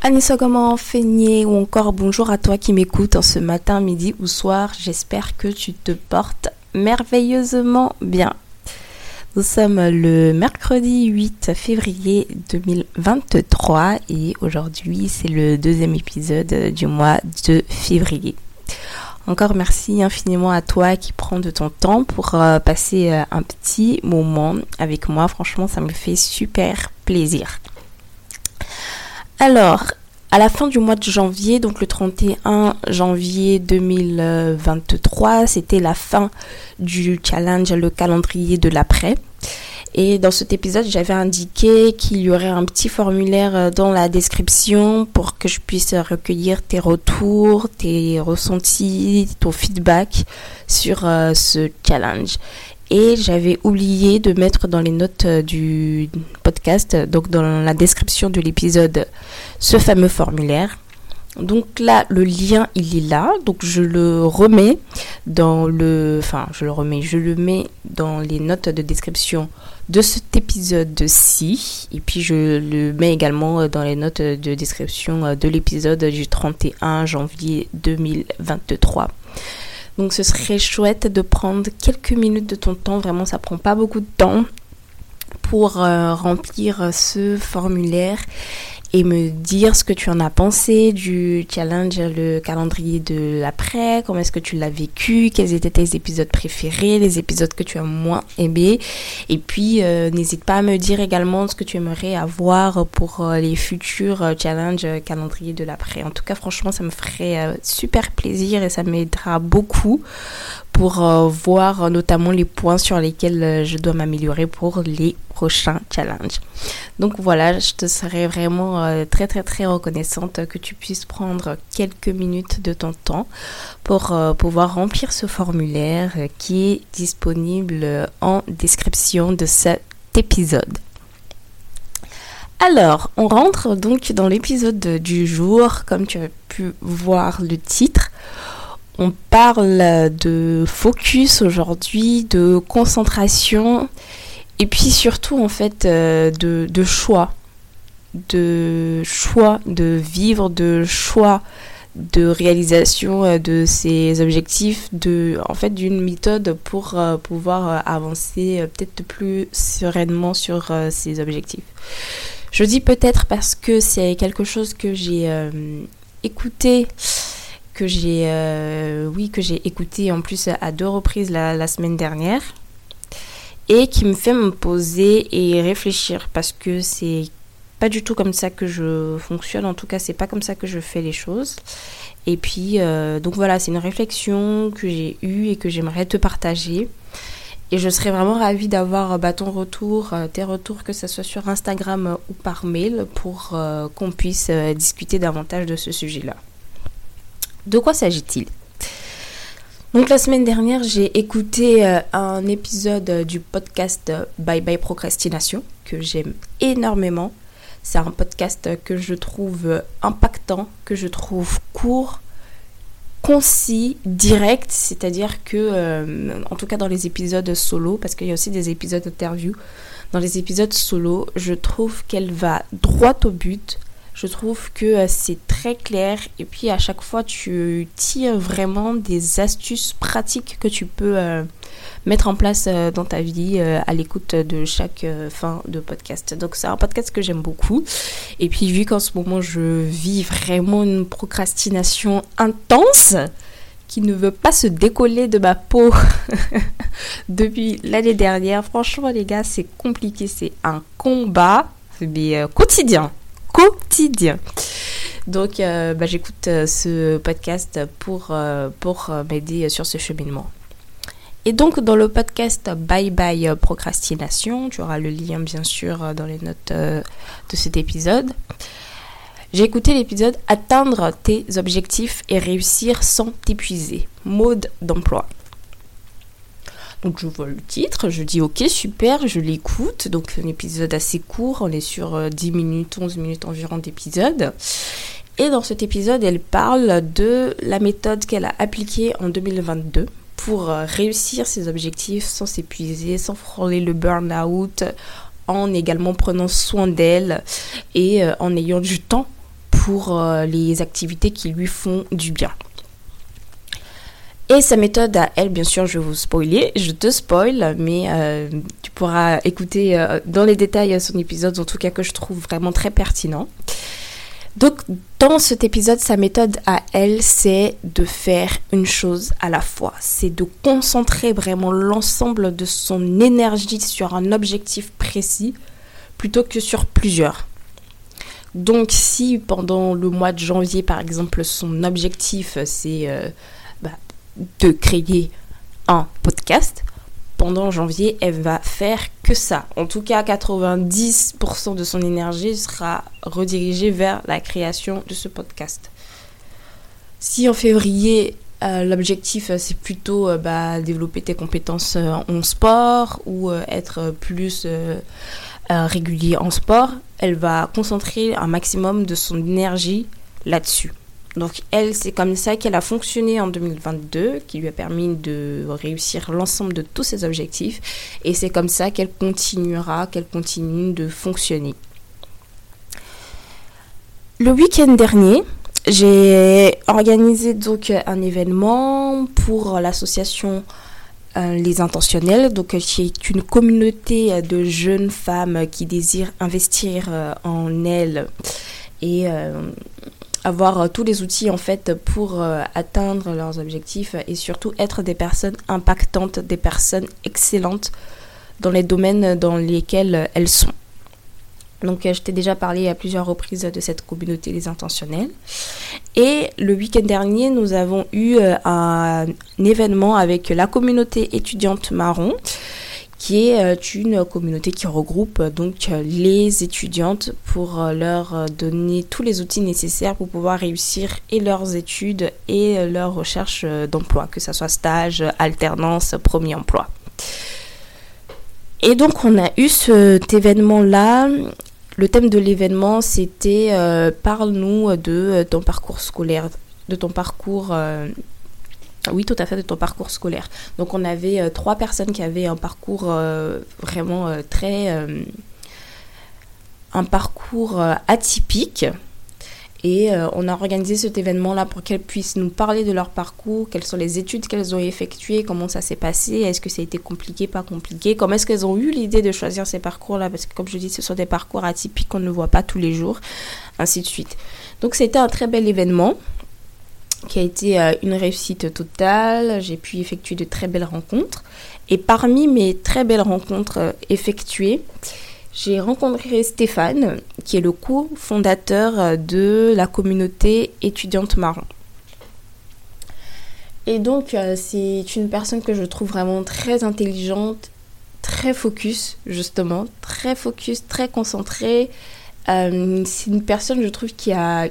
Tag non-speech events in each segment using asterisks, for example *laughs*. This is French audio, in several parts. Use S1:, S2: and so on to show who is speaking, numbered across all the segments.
S1: Anissa comment feigné ou encore bonjour à toi qui m'écoute en ce matin, midi ou soir? J'espère que tu te portes merveilleusement bien. Nous sommes le mercredi 8 février 2023 et aujourd'hui c'est le deuxième épisode du mois de février. Encore merci infiniment à toi qui prends de ton temps pour euh, passer euh, un petit moment avec moi. Franchement, ça me fait super plaisir. Alors, à la fin du mois de janvier, donc le 31 janvier 2023, c'était la fin du challenge, le calendrier de l'après. Et dans cet épisode, j'avais indiqué qu'il y aurait un petit formulaire dans la description pour que je puisse recueillir tes retours, tes ressentis, ton feedback sur euh, ce challenge. Et j'avais oublié de mettre dans les notes euh, du podcast, donc dans la description de l'épisode, ce fameux formulaire. Donc là, le lien, il est là. Donc je le remets dans le... Enfin, je le remets, je le mets dans les notes de description de cet épisode-ci. Et puis je le mets également dans les notes de description de l'épisode du 31 janvier 2023. Donc ce serait chouette de prendre quelques minutes de ton temps, vraiment ça prend pas beaucoup de temps pour euh, remplir ce formulaire et me dire ce que tu en as pensé du challenge, le calendrier de l'après, comment est-ce que tu l'as vécu, quels étaient tes épisodes préférés, les épisodes que tu as moins aimés. Et puis, euh, n'hésite pas à me dire également ce que tu aimerais avoir pour euh, les futurs euh, challenges calendrier de l'après. En tout cas, franchement, ça me ferait super plaisir et ça m'aidera beaucoup pour voir notamment les points sur lesquels je dois m'améliorer pour les prochains challenges. Donc voilà, je te serais vraiment euh, très très très reconnaissante que tu puisses prendre quelques minutes de ton temps pour euh, pouvoir remplir ce formulaire qui est disponible en description de cet épisode. Alors, on rentre donc dans l'épisode du jour, comme tu as pu voir le titre. On parle de focus aujourd'hui, de concentration et puis surtout, en fait, euh, de, choix. De choix de vivre, de choix de réalisation euh, de ses objectifs, de, en fait, d'une méthode pour euh, pouvoir avancer peut-être plus sereinement sur ses objectifs. Je dis peut-être parce que c'est quelque chose que j'ai écouté que j'ai oui que j'ai écouté en plus à deux reprises la semaine dernière et qui me fait me poser et réfléchir parce que c'est pas du tout comme ça que je fonctionne, en tout cas c'est pas comme ça que je fais les choses. Et puis euh, donc voilà, c'est une réflexion que j'ai eue et que j'aimerais te partager. Et je serais vraiment ravie d'avoir bah, ton retour, euh, tes retours, que ce soit sur Instagram ou par mail, pour euh, qu'on puisse discuter davantage de ce sujet-là. De quoi s'agit-il? Donc la semaine dernière, j'ai écouté euh, un épisode euh, du podcast euh, Bye Bye Procrastination que j'aime énormément. C'est un podcast que je trouve impactant, que je trouve court, concis, direct, c'est-à-dire que, en tout cas dans les épisodes solo, parce qu'il y a aussi des épisodes interview, dans les épisodes solo, je trouve qu'elle va droit au but. Je trouve que euh, c'est très clair et puis à chaque fois tu tires vraiment des astuces pratiques que tu peux euh, mettre en place euh, dans ta vie à l'écoute de chaque fin de podcast. Donc c'est un podcast que j'aime beaucoup. Et puis vu qu'en ce moment je vis vraiment une procrastination intense, qui ne veut pas se décoller de ma peau *laughs* depuis l'année dernière. Franchement, les gars, c'est compliqué. C'est un combat, quotidien quotidien. Donc, euh, bah, j'écoute euh, ce podcast pour, euh, pour m'aider sur ce cheminement. Et donc, dans le podcast Bye Bye Procrastination, tu auras le lien bien sûr dans les notes de cet épisode. J'ai écouté l'épisode Atteindre tes objectifs et réussir sans t'épuiser. Mode d'emploi. Donc je vois le titre, je dis ok super, je l'écoute. Donc un épisode assez court, on est sur 10 euh, minutes, 11 minutes environ d'épisode. Et dans cet épisode, elle parle de la méthode qu'elle a appliquée en 2022 pour euh, réussir ses objectifs sans s'épuiser, sans frôler le burn-out, en également prenant soin d'elle et euh, en ayant du temps pour les activités qui lui font du bien. Et sa méthode à elle, bien sûr, je vais vous spoiler, je te spoil, mais euh, tu pourras écouter euh, dans les détails son épisode, en tout cas que je trouve vraiment très pertinent. Donc, dans cet épisode, sa méthode à elle, c'est de faire une chose à la fois. C'est de concentrer vraiment l'ensemble de son énergie sur un objectif précis plutôt que sur plusieurs. Donc, si pendant le mois de janvier, par exemple, son objectif, c'est euh, de créer un podcast, pendant janvier, elle va faire que ça. En tout cas, 90% de son énergie sera redirigée vers la création de ce podcast. Si en février, euh, l'objectif euh, c'est plutôt euh, bah, développer tes compétences en sport ou être plus régulier en sport, elle va concentrer un maximum de son énergie là-dessus. Donc elle, c'est comme ça qu'elle a fonctionné en 2022, qui lui a permis de réussir l'ensemble de tous ses objectifs. Et c'est comme ça qu'elle continuera, qu'elle continue de fonctionner. Le week-end dernier, j'ai organisé donc un événement pour l'association euh, Les Intentionnels, donc qui est une communauté de jeunes femmes qui désirent investir euh, en elles et euh, avoir euh, tous les outils en fait pour euh, atteindre leurs objectifs et surtout être des personnes impactantes, des personnes excellentes dans les domaines dans lesquels elles sont. Donc euh, je t'ai déjà parlé à plusieurs reprises de cette communauté des intentionnels. Et le week-end dernier, nous avons eu un événement avec la communauté étudiante marron qui est euh, une communauté qui regroupe euh, donc euh, les étudiantes pour leur donner tous les outils nécessaires pour pouvoir réussir et leurs études et leur recherche d'emploi, que ce soit stage, alternance, premier emploi. Et donc on a eu cet événement-là. Le thème de l'événement, c'était Parle-nous de ton parcours scolaire, de ton parcours oui, tout à fait, de ton parcours scolaire. Donc, on avait euh, trois personnes qui avaient un parcours euh, vraiment euh, très. un parcours atypique. Et on a organisé cet événement-là pour qu'elles puissent nous parler de leur parcours, quelles sont les études qu'elles ont effectuées, comment ça s'est passé, est-ce que ça a été compliqué, pas compliqué, comment est-ce qu'elles ont eu l'idée de choisir ces parcours-là, parce que comme je dis, ce sont des parcours atypiques qu'on ne voit pas tous les jours, ainsi de suite. Donc c'était un très bel événement qui a été euh, une réussite totale. J'ai pu effectuer de très belles rencontres. Et parmi mes très belles rencontres euh, effectuées, j'ai rencontré Stéphane, qui est le co-fondateur euh, de la communauté étudiante marron. Et donc, c'est une personne que je trouve vraiment très intelligente, très focus, justement, très focus, très concentrée. c'est une personne, je trouve, qui a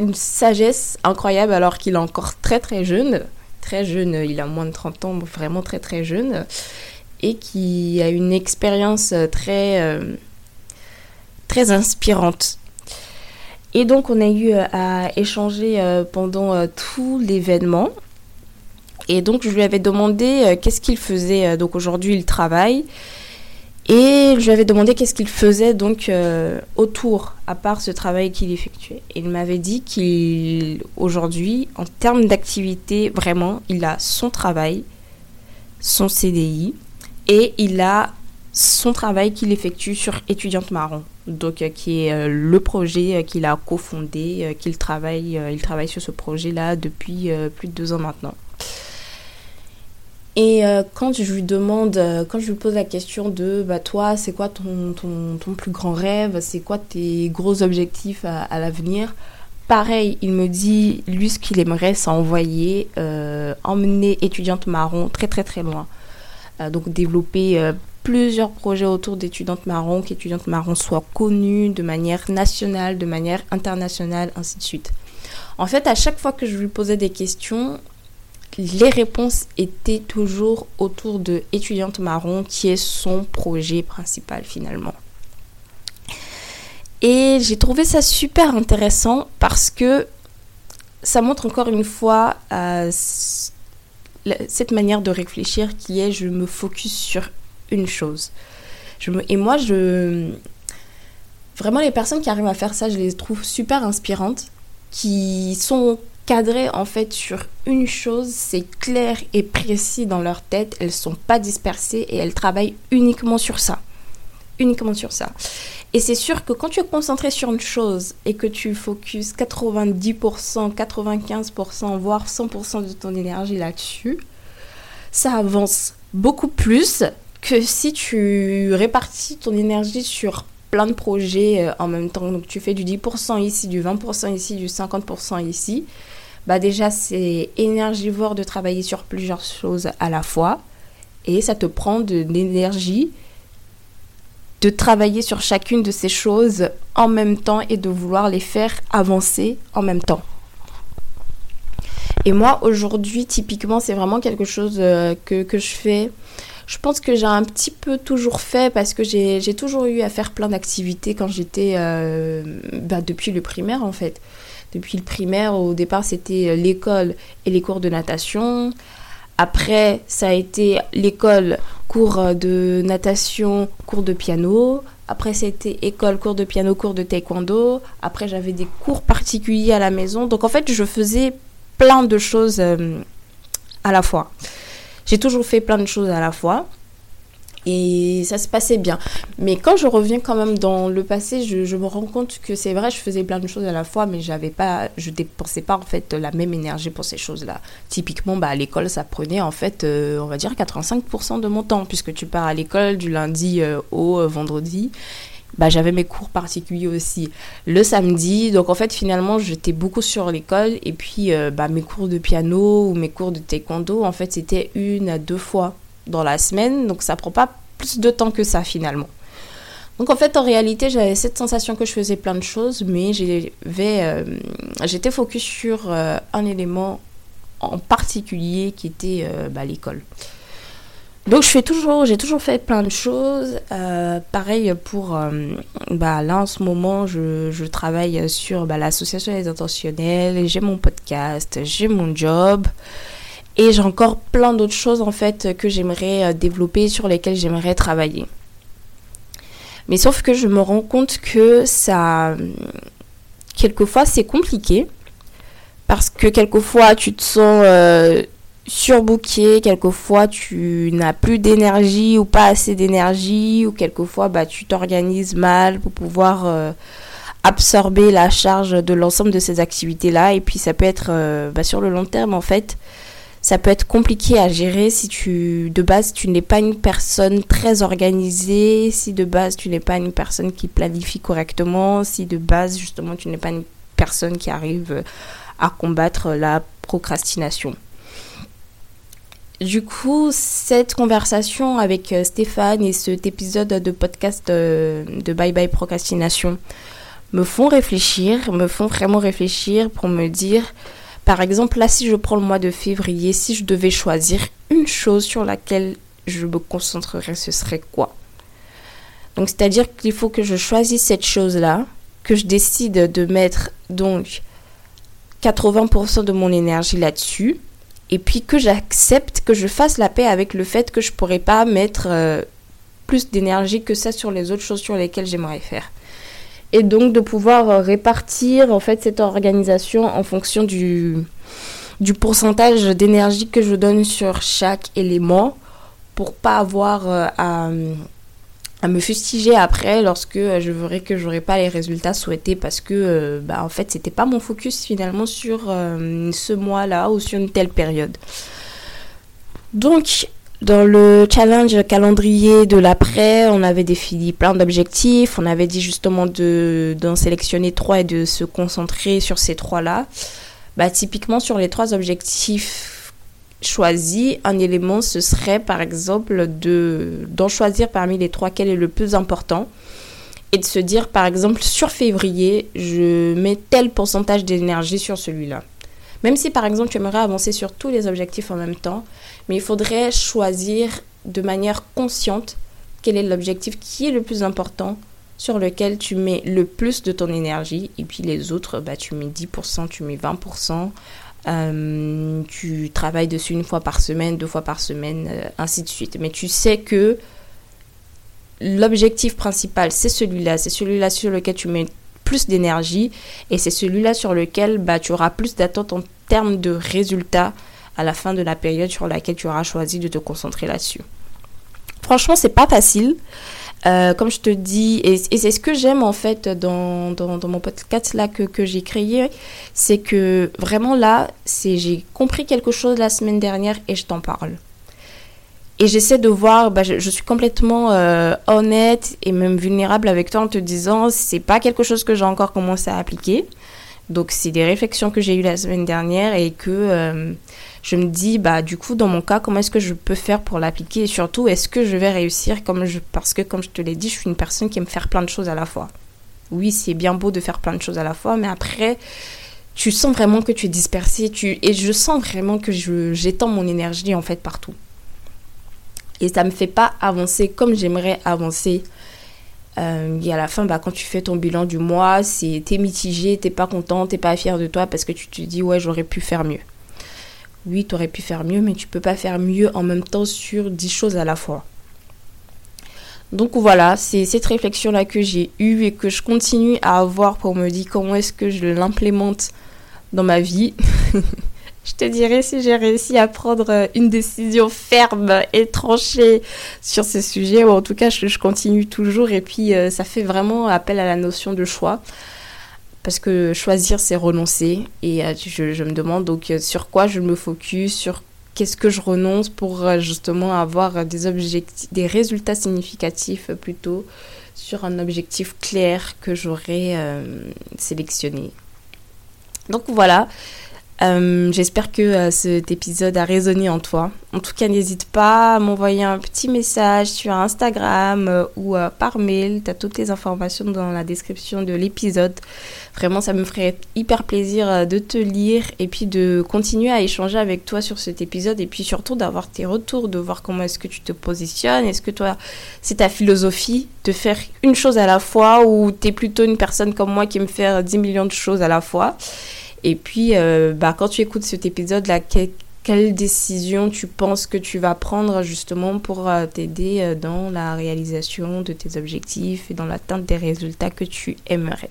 S1: une sagesse incroyable alors qu'il est encore très très jeune. Très jeune, il a moins de 30 ans, vraiment très très jeune. Et qui a une expérience très, euh, très inspirante. Et donc on a eu à échanger pendant tout l'événement. Et donc je lui avais demandé qu'est-ce qu'il faisait. Donc aujourd'hui il travaille. Et je lui avais demandé qu'est-ce qu'il faisait donc euh, autour, à part ce travail qu'il effectuait. Et il m'avait dit qu'aujourd'hui, en termes d'activité, vraiment, il a son travail, son CDI, et il a son travail qu'il effectue sur Étudiante Marron, donc euh, qui est euh, le projet qu'il a cofondé, qu'il travaille, il travaille sur ce projet-là depuis plus de deux ans maintenant. Et euh, quand je lui demande, euh, quand je lui pose la question de bah, toi, c'est quoi ton, ton, plus grand rêve? C'est quoi tes gros objectifs à, l'avenir? Pareil, il me dit, lui, ce qu'il aimerait, c'est envoyer, euh, emmener étudiante marron très très très loin. donc développer plusieurs projets autour d'étudiante marron, qu'étudiante marron soit connue de manière nationale, de manière internationale, ainsi de suite. En fait, à chaque fois que je lui posais des questions, les réponses étaient toujours autour de étudiante marron qui est son projet principal finalement. Et j'ai trouvé ça super intéressant parce que ça montre encore une fois euh, cette manière de réfléchir qui est je me focus sur une chose. Et moi, je... Vraiment, les personnes qui arrivent à faire ça, je les trouve super inspirantes, qui sont cadrées en fait sur une chose, c'est clair et précis dans leur tête, elles sont pas dispersées et elles travaillent uniquement sur ça. Uniquement sur ça. Et c'est sûr que quand tu es concentré sur une chose et que tu focuses 90%, 95%, voire 100% de ton énergie là-dessus, ça avance beaucoup plus que si tu répartis ton énergie sur plein de projets euh, en même temps. Donc tu fais du 10% ici, du 20% ici, du 50% ici bah déjà c'est énergivore de travailler sur plusieurs choses à la fois et ça te prend de l'énergie de travailler sur chacune de ces choses en même temps et de vouloir les faire avancer en même temps. Et moi aujourd'hui typiquement c'est vraiment quelque chose euh, que, je fais. Je pense que j'ai un petit peu toujours fait parce que j'ai toujours eu à faire plein d'activités quand j'étais euh, bah, depuis le primaire en fait depuis le primaire. Au départ, c'était euh, l'école et les cours de natation. Après, ça a été l'école, cours euh, de natation, cours de piano. Après, c'était école, cours de piano, cours de taekwondo. Après, j'avais des cours particuliers à la maison. Donc, en fait, je faisais plein de choses euh, à la fois. J'ai toujours fait plein de choses à la fois et ça se passait bien. Mais quand je reviens quand même dans le passé, je, me rends compte que c'est vrai, je faisais plein de choses à la fois, mais j'avais pas, je dépensais pas en fait la même énergie pour ces choses-là. Typiquement, bah, à l'école, ça prenait en fait, euh, on va dire 85% de mon temps, puisque tu pars à l'école du lundi euh, au euh, vendredi. Bah, j'avais mes cours particuliers aussi le samedi. Donc en fait, finalement, j'étais beaucoup sur l'école. Et puis, bah, mes cours de piano ou mes cours de taekwondo, en fait, c'était une à deux fois dans la semaine, donc ça prend pas plus de temps que ça finalement. Donc en fait, en réalité, j'avais cette sensation que je faisais plein de choses, mais euh, j'étais focus sur euh, un élément en particulier qui était euh, bah, l'école. Donc je fais toujours, j'ai toujours fait plein de choses. pareil pour, bah, là en ce moment, je, travaille sur bah, l'association des intentionnels, j'ai mon podcast, j'ai mon job. Et j'ai encore plein d'autres choses en fait que j'aimerais euh, développer, sur lesquelles j'aimerais travailler. Mais sauf que je me rends compte que ça, quelquefois c'est compliqué parce que quelquefois tu te sens euh, surbooké, quelquefois tu n'as plus d'énergie ou pas assez d'énergie, ou quelquefois bah, tu t'organises mal pour pouvoir euh, absorber la charge de l'ensemble de ces activités-là. Et puis ça peut être bah, sur le long terme en fait, ça peut être compliqué à gérer si tu de base tu n'es pas une personne très organisée, si de base tu n'es pas une personne qui planifie correctement, si de base justement tu n'es pas une personne qui arrive à combattre la procrastination. Du coup, cette conversation avec euh, Stéphane et cet épisode de podcast euh, de Bye Bye Procrastination me font réfléchir, me font vraiment réfléchir pour me dire par exemple, là, si je prends le mois de février, si je devais choisir une chose sur laquelle je me concentrerais, ce serait quoi? Donc, c'est-à-dire qu'il faut que je choisisse cette chose-là que je décide de mettre donc 80% de mon énergie là-dessus, et puis que j'accepte, que je fasse la paix avec le fait que je pourrais pas mettre euh, plus d'énergie que ça sur les autres choses sur lesquelles j'aimerais faire. Et donc de pouvoir euh, répartir en fait cette organisation en fonction du, du pourcentage d'énergie que je donne sur chaque élément pour pas avoir euh, à à me fustiger après lorsque euh, je verrai que j'aurai pas les résultats souhaités parce que bah, en fait c'était pas mon focus finalement sur ce mois-là ou sur une telle période. Donc dans le challenge calendrier de l'après, on avait défini plein d'objectifs, on avait dit justement de d'en sélectionner trois et de se concentrer sur ces trois-là. Bah typiquement sur les trois objectifs choisi un élément, ce serait par exemple de d'en choisir parmi les trois quel est le plus important et de se dire par exemple sur février, je mets tel pourcentage d'énergie sur celui-là. Même si par exemple tu aimerais avancer sur tous les objectifs en même temps, mais il faudrait choisir de manière consciente quel est l'objectif qui est le plus important sur lequel tu mets le plus de ton énergie et puis les autres bah tu mets 10%, tu mets 20%, euh, tu travailles dessus une fois par semaine, deux fois par semaine, euh, ainsi de suite. Mais tu sais que l'objectif principal, c'est celui-là. C'est celui-là sur lequel tu mets plus d'énergie et c'est celui-là sur lequel bah, tu auras plus d'attentes en termes de résultats à la fin de la période sur laquelle tu auras choisi de te concentrer là-dessus. Franchement, c'est pas facile. Euh, comme je te dis, et, c'est ce que j'aime en fait dans, dans, mon podcast là que, que j'ai créé, c'est que vraiment là, c'est j'ai compris quelque chose la semaine dernière et je t'en parle. Et j'essaie de voir, bah, je, je, suis complètement euh, honnête et même vulnérable avec toi en te disant, c'est pas quelque chose que j'ai encore commencé à appliquer. Donc c'est des réflexions que j'ai eues la semaine dernière et que euh, je me dis, bah, du coup, dans mon cas, comment est-ce que je peux faire pour l'appliquer? Et surtout, est-ce que je vais réussir comme je, parce que, comme je te l'ai dit, je suis une personne qui aime faire plein de choses à la fois. Oui, c'est bien beau de faire plein de choses à la fois, mais après, tu sens vraiment que tu es dispersé et je sens vraiment que j'étends mon énergie en fait partout. Et ça me fait pas avancer comme j'aimerais avancer. Euh, et à la fin, bah, quand tu fais ton bilan du mois, c'est t'es mitigé, t'es pas content, t'es pas fier de toi parce que tu te dis ouais j'aurais pu faire mieux oui, tu aurais pu faire mieux, mais tu peux pas faire mieux en même temps sur 10 choses à la fois. Donc voilà, c'est cette réflexion-là que j'ai eue et que je continue à avoir pour me dire comment est-ce que je l'implémente dans ma vie. *laughs* je te dirai si j'ai réussi à prendre une décision ferme et tranchée sur ce sujet, ou en tout cas je, continue toujours et puis euh, ça fait vraiment appel à la notion de choix parce que choisir c'est renoncer et euh, je, me demande donc euh, sur quoi je me focus, sur qu'est-ce que je renonce pour euh, justement avoir des objectifs, des résultats significatifs plutôt sur un objectif clair que j'aurais sélectionné. Donc voilà, euh, j'espère que euh, cet épisode a résonné en toi. En tout cas, n'hésite pas à m'envoyer un petit message sur Instagram euh, ou par mail. Tu as toutes les informations dans la description de l'épisode. Vraiment, ça me ferait hyper plaisir de te lire et puis de continuer à échanger avec toi sur cet épisode et puis surtout d'avoir tes retours, de voir comment est-ce que tu te positionnes. Est-ce que toi, c'est ta philosophie de faire une chose à la fois ou tu es plutôt une personne comme moi qui aime faire 10 millions de choses à la fois? Et puis, euh, bah, quand tu écoutes cet épisode-là, quelle décision tu penses que tu vas prendre justement pour euh, t'aider euh, dans la réalisation de tes objectifs et dans l'atteinte des résultats que tu aimerais?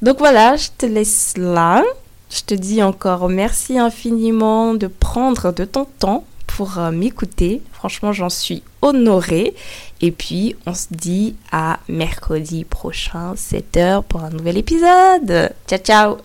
S1: Donc voilà, je te laisse là. Je te dis encore merci infiniment de prendre de ton temps pour m'écouter. Franchement, j'en suis honorée. Et puis, on se dit à mercredi prochain, 7h, pour un nouvel épisode. Ciao, ciao